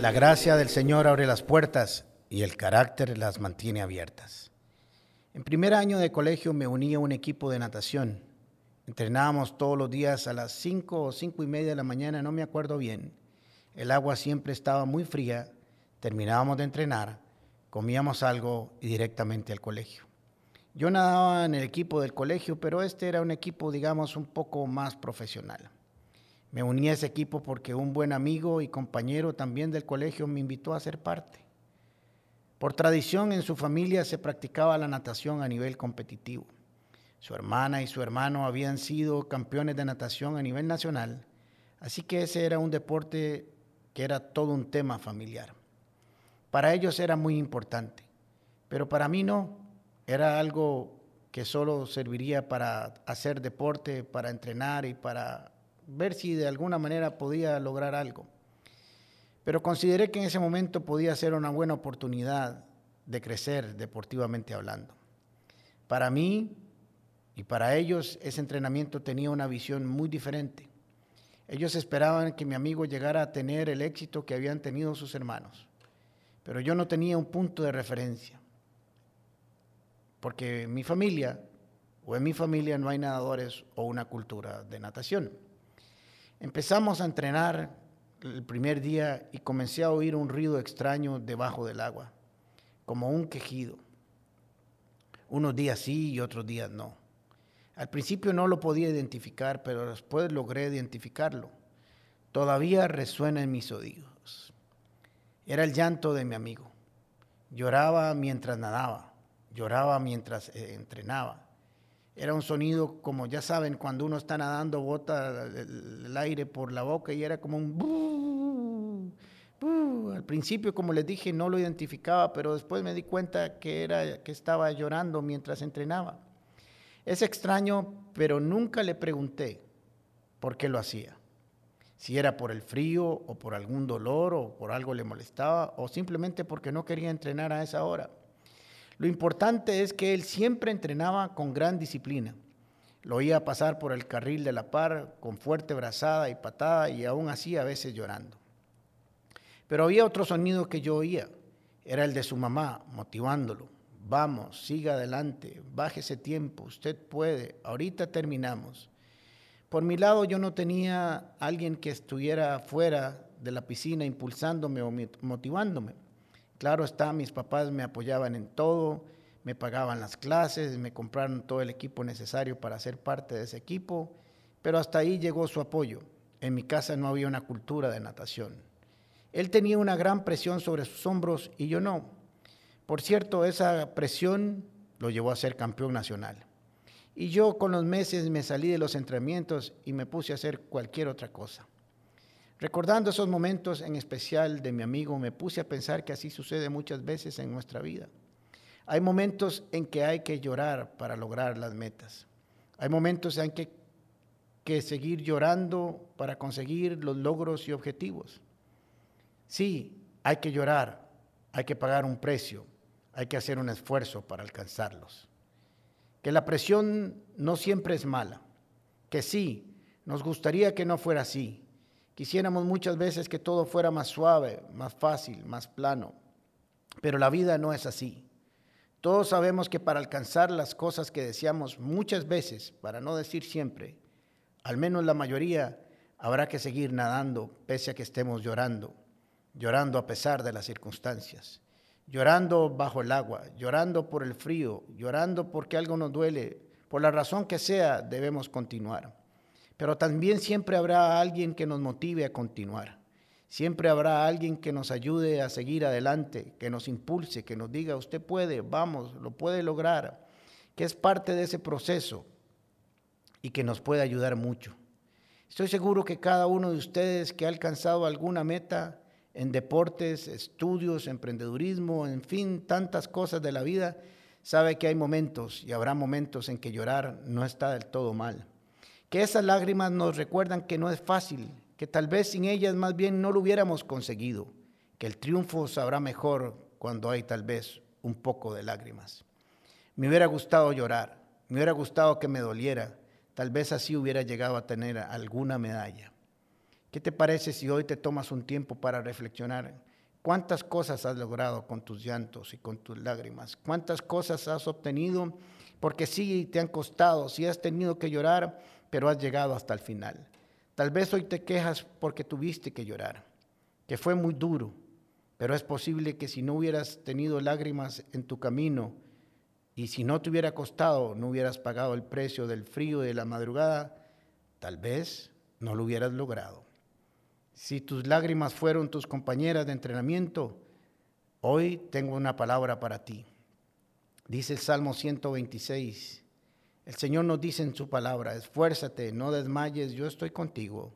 La gracia del Señor abre las puertas y el carácter las mantiene abiertas. En primer año de colegio me uní a un equipo de natación. Entrenábamos todos los días a las 5 o cinco y media de la mañana, no me acuerdo bien. El agua siempre estaba muy fría, terminábamos de entrenar, comíamos algo y directamente al colegio. Yo nadaba en el equipo del colegio, pero este era un equipo, digamos, un poco más profesional. Me uní a ese equipo porque un buen amigo y compañero también del colegio me invitó a ser parte. Por tradición en su familia se practicaba la natación a nivel competitivo. Su hermana y su hermano habían sido campeones de natación a nivel nacional, así que ese era un deporte que era todo un tema familiar. Para ellos era muy importante, pero para mí no, era algo que solo serviría para hacer deporte, para entrenar y para ver si de alguna manera podía lograr algo. Pero consideré que en ese momento podía ser una buena oportunidad de crecer deportivamente hablando. Para mí y para ellos ese entrenamiento tenía una visión muy diferente. Ellos esperaban que mi amigo llegara a tener el éxito que habían tenido sus hermanos, pero yo no tenía un punto de referencia, porque mi familia o en mi familia no hay nadadores o una cultura de natación. Empezamos a entrenar el primer día y comencé a oír un ruido extraño debajo del agua, como un quejido. Unos días sí y otros días no. Al principio no lo podía identificar, pero después logré identificarlo. Todavía resuena en mis oídos. Era el llanto de mi amigo. Lloraba mientras nadaba, lloraba mientras eh, entrenaba era un sonido como ya saben, cuando uno está nadando bota el, aire por la boca y era como un... Al principio, como les dije, no lo identificaba, pero después me di cuenta que, era, que estaba llorando mientras entrenaba. Es extraño, pero nunca le pregunté por qué lo hacía. Si era por el frío o por algún dolor o por algo le molestaba o simplemente porque no quería entrenar a esa hora. Lo importante es que él siempre entrenaba con gran disciplina. Lo oía pasar por el carril de la par con fuerte brazada y patada y aún así a veces llorando. Pero había otro sonido que yo oía. Era el de su mamá motivándolo. Vamos, siga adelante, baje ese tiempo, usted puede, ahorita terminamos. Por mi lado yo no tenía alguien que estuviera fuera de la piscina impulsándome o motivándome. Claro está, mis papás me apoyaban en todo, me pagaban las clases, me compraron todo el equipo necesario para ser parte de ese equipo, pero hasta ahí llegó su apoyo. En mi casa no había una cultura de natación. Él tenía una gran presión sobre sus hombros y yo no. Por cierto, esa presión lo llevó a ser campeón nacional. Y yo con los meses me salí de los entrenamientos y me puse a hacer cualquier otra cosa. Recordando esos momentos en especial de mi amigo, me puse a pensar que así sucede muchas veces en nuestra vida. Hay momentos en que hay que llorar para lograr las metas. Hay momentos en que, que seguir llorando para conseguir los logros y objetivos. Sí, hay que llorar, hay que pagar un precio, hay que hacer un esfuerzo para alcanzarlos. Que la presión no siempre es mala, que sí, nos gustaría que no fuera así, Quisiéramos muchas veces que todo fuera más suave, más fácil, más plano, pero la vida no es así. Todos sabemos que para alcanzar las cosas que deseamos muchas veces, para no decir siempre, al menos la mayoría, habrá que seguir nadando pese a que estemos llorando, llorando a pesar de las circunstancias, llorando bajo el agua, llorando por el frío, llorando porque algo nos duele, por la razón que sea, debemos continuar. Pero también siempre habrá alguien que nos motive a continuar. Siempre habrá alguien que nos ayude a seguir adelante, que nos impulse, que nos diga, usted puede, vamos, lo puede lograr, que es parte de ese proceso y que nos puede ayudar mucho. Estoy seguro que cada uno de ustedes que ha alcanzado alguna meta en deportes, estudios, emprendedurismo, en fin, tantas cosas de la vida, sabe que hay momentos y habrá momentos en que llorar no está del todo mal que esas lágrimas nos recuerdan que no es fácil, que tal vez sin ellas más bien no lo hubiéramos conseguido, que el triunfo sabrá mejor cuando hay tal vez un poco de lágrimas. Me hubiera gustado llorar, me hubiera gustado que me doliera, tal vez así hubiera llegado a tener alguna medalla. ¿Qué te parece si hoy te tomas un tiempo para reflexionar ¿Cuántas cosas has logrado con tus llantos y con tus lágrimas? ¿Cuántas cosas has obtenido? Porque sí te han costado, sí has tenido que llorar, pero has llegado hasta el final. Tal vez hoy te quejas porque tuviste que llorar, que fue muy duro, pero es posible que si no hubieras tenido lágrimas en tu camino y si no te hubiera costado, no hubieras pagado el precio del frío de la madrugada, tal vez no lo hubieras logrado. Si tus lágrimas fueron tus compañeras de entrenamiento, hoy tengo una palabra para ti. Dice el Salmo 126. El Señor nos dice en su palabra, esfuérzate, no desmayes, yo estoy contigo.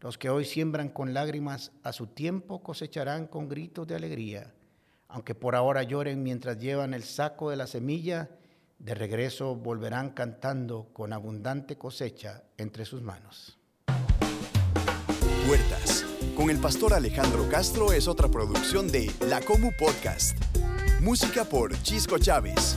Los que hoy siembran con lágrimas, a su tiempo cosecharán con gritos de alegría. Aunque por ahora lloren mientras llevan el saco de la semilla, de regreso volverán cantando con abundante cosecha entre sus manos. Puertas, con el pastor Alejandro Castro es otra producción de La Comu Podcast. Música por Chisco Chávez.